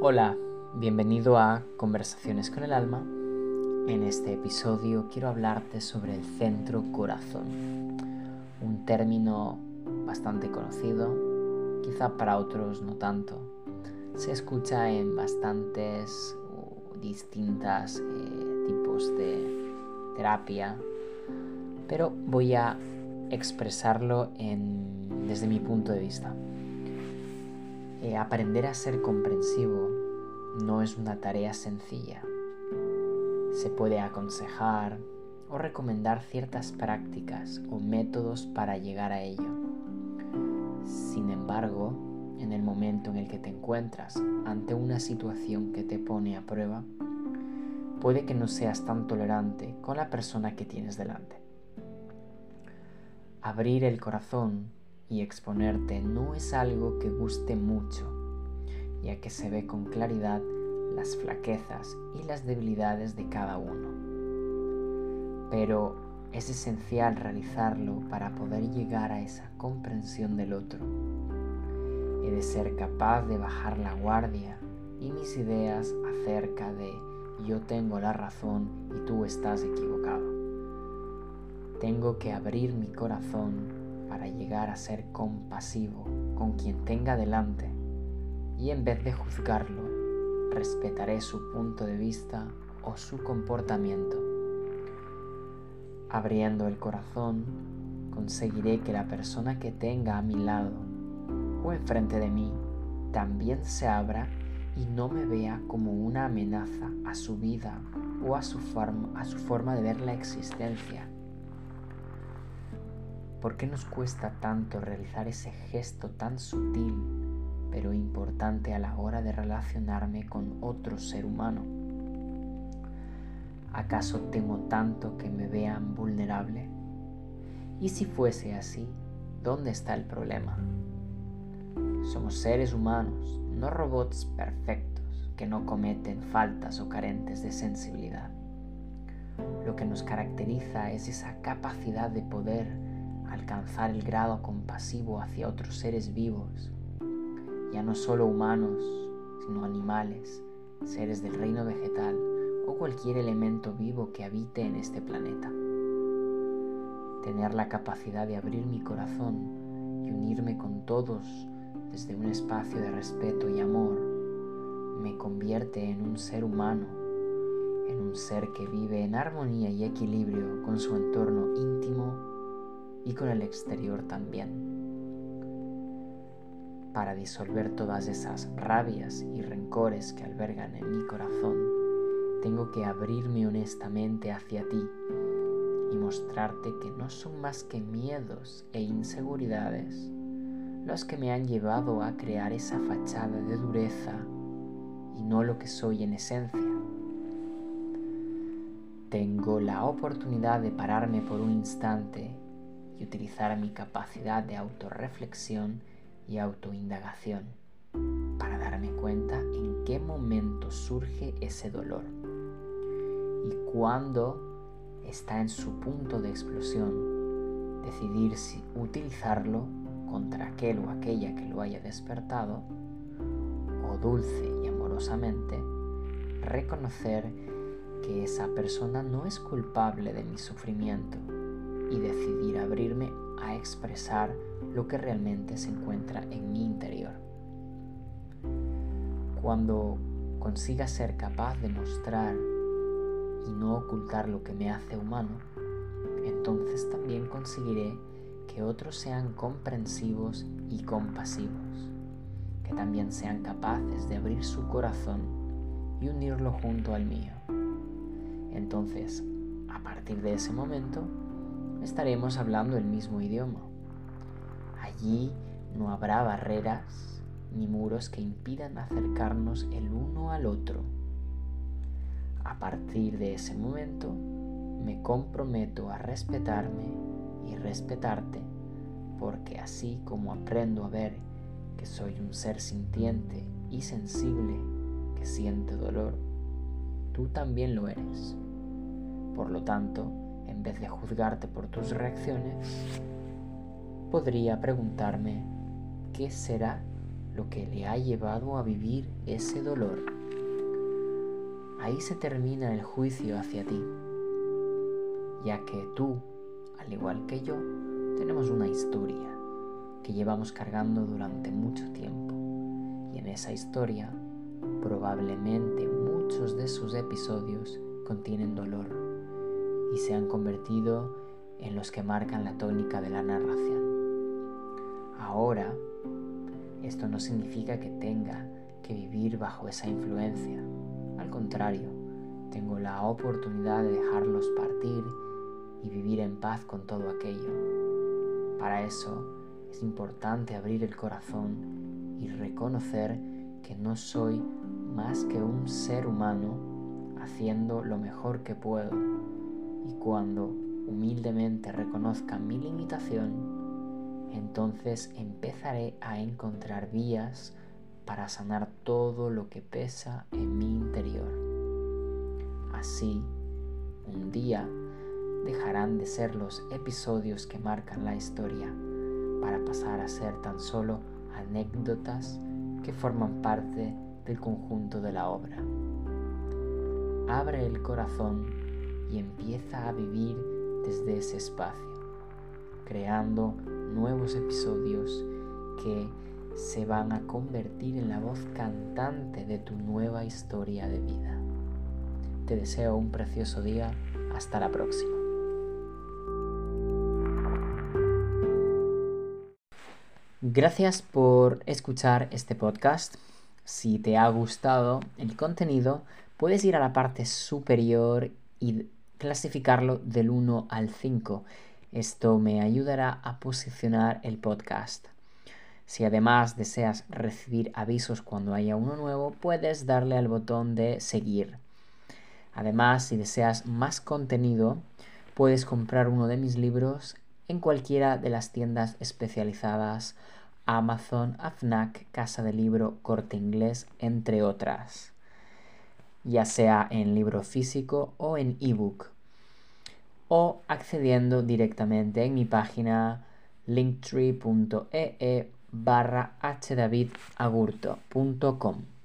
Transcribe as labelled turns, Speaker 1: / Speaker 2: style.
Speaker 1: Hola, bienvenido a Conversaciones con el Alma. En este episodio quiero hablarte sobre el centro corazón, un término bastante conocido, quizá para otros no tanto. Se escucha en bastantes uh, distintas eh, tipos de terapia, pero voy a expresarlo desde mi punto de vista. Eh, aprender a ser comprensivo no es una tarea sencilla. Se puede aconsejar o recomendar ciertas prácticas o métodos para llegar a ello. Sin embargo, en el momento en el que te encuentras ante una situación que te pone a prueba, puede que no seas tan tolerante con la persona que tienes delante. Abrir el corazón y exponerte no es algo que guste mucho, ya que se ve con claridad las flaquezas y las debilidades de cada uno. Pero es esencial realizarlo para poder llegar a esa comprensión del otro. He de ser capaz de bajar la guardia y mis ideas acerca de yo tengo la razón y tú estás equivocado. Tengo que abrir mi corazón para llegar a ser compasivo con quien tenga delante y en vez de juzgarlo, respetaré su punto de vista o su comportamiento. Abriendo el corazón, conseguiré que la persona que tenga a mi lado o enfrente de mí también se abra y no me vea como una amenaza a su vida o a su, forma, a su forma de ver la existencia. ¿Por qué nos cuesta tanto realizar ese gesto tan sutil pero importante a la hora de relacionarme con otro ser humano? ¿Acaso temo tanto que me vean vulnerable? Y si fuese así, ¿dónde está el problema? Somos seres humanos, no robots perfectos que no cometen faltas o carentes de sensibilidad. Lo que nos caracteriza es esa capacidad de poder alcanzar el grado compasivo hacia otros seres vivos, ya no solo humanos, sino animales, seres del reino vegetal o cualquier elemento vivo que habite en este planeta. Tener la capacidad de abrir mi corazón y unirme con todos desde un espacio de respeto y amor me convierte en un ser humano, en un ser que vive en armonía y equilibrio con su entorno íntimo y con el exterior también. Para disolver todas esas rabias y rencores que albergan en mi corazón, tengo que abrirme honestamente hacia ti y mostrarte que no son más que miedos e inseguridades los que me han llevado a crear esa fachada de dureza y no lo que soy en esencia. Tengo la oportunidad de pararme por un instante y utilizar mi capacidad de autorreflexión y autoindagación para darme cuenta en qué momento surge ese dolor y cuándo está en su punto de explosión, decidir si utilizarlo contra aquel o aquella que lo haya despertado o dulce y amorosamente reconocer que esa persona no es culpable de mi sufrimiento y decidir abrirme a expresar lo que realmente se encuentra en mi interior. Cuando consiga ser capaz de mostrar y no ocultar lo que me hace humano, entonces también conseguiré que otros sean comprensivos y compasivos, que también sean capaces de abrir su corazón y unirlo junto al mío. Entonces, a partir de ese momento, estaremos hablando el mismo idioma. Allí no habrá barreras ni muros que impidan acercarnos el uno al otro. A partir de ese momento, me comprometo a respetarme y respetarte, porque así como aprendo a ver que soy un ser sintiente y sensible que siente dolor, tú también lo eres. Por lo tanto, en vez de juzgarte por tus reacciones, podría preguntarme qué será lo que le ha llevado a vivir ese dolor. Ahí se termina el juicio hacia ti, ya que tú, al igual que yo, tenemos una historia que llevamos cargando durante mucho tiempo. Y en esa historia, probablemente muchos de sus episodios contienen dolor y se han convertido en los que marcan la tónica de la narración. Ahora, esto no significa que tenga que vivir bajo esa influencia. Al contrario, tengo la oportunidad de dejarlos partir y vivir en paz con todo aquello para eso es importante abrir el corazón y reconocer que no soy más que un ser humano haciendo lo mejor que puedo. Y cuando humildemente reconozca mi limitación, entonces empezaré a encontrar vías para sanar todo lo que pesa en mi interior. Así, un día dejarán de ser los episodios que marcan la historia para pasar a ser tan solo anécdotas que forman parte del conjunto de la obra. Abre el corazón a vivir desde ese espacio, creando nuevos episodios que se van a convertir en la voz cantante de tu nueva historia de vida. Te deseo un precioso día. Hasta la próxima. Gracias por escuchar este podcast. Si te ha gustado el contenido, puedes ir a la parte superior y clasificarlo del 1 al 5. Esto me ayudará a posicionar el podcast. Si además deseas recibir avisos cuando haya uno nuevo, puedes darle al botón de seguir. Además, si deseas más contenido, puedes comprar uno de mis libros en cualquiera de las tiendas especializadas Amazon, AFNAC, Casa de Libro, Corte Inglés, entre otras, ya sea en libro físico o en ebook, o accediendo directamente en mi página linktree.ee barra hdavidagurto.com.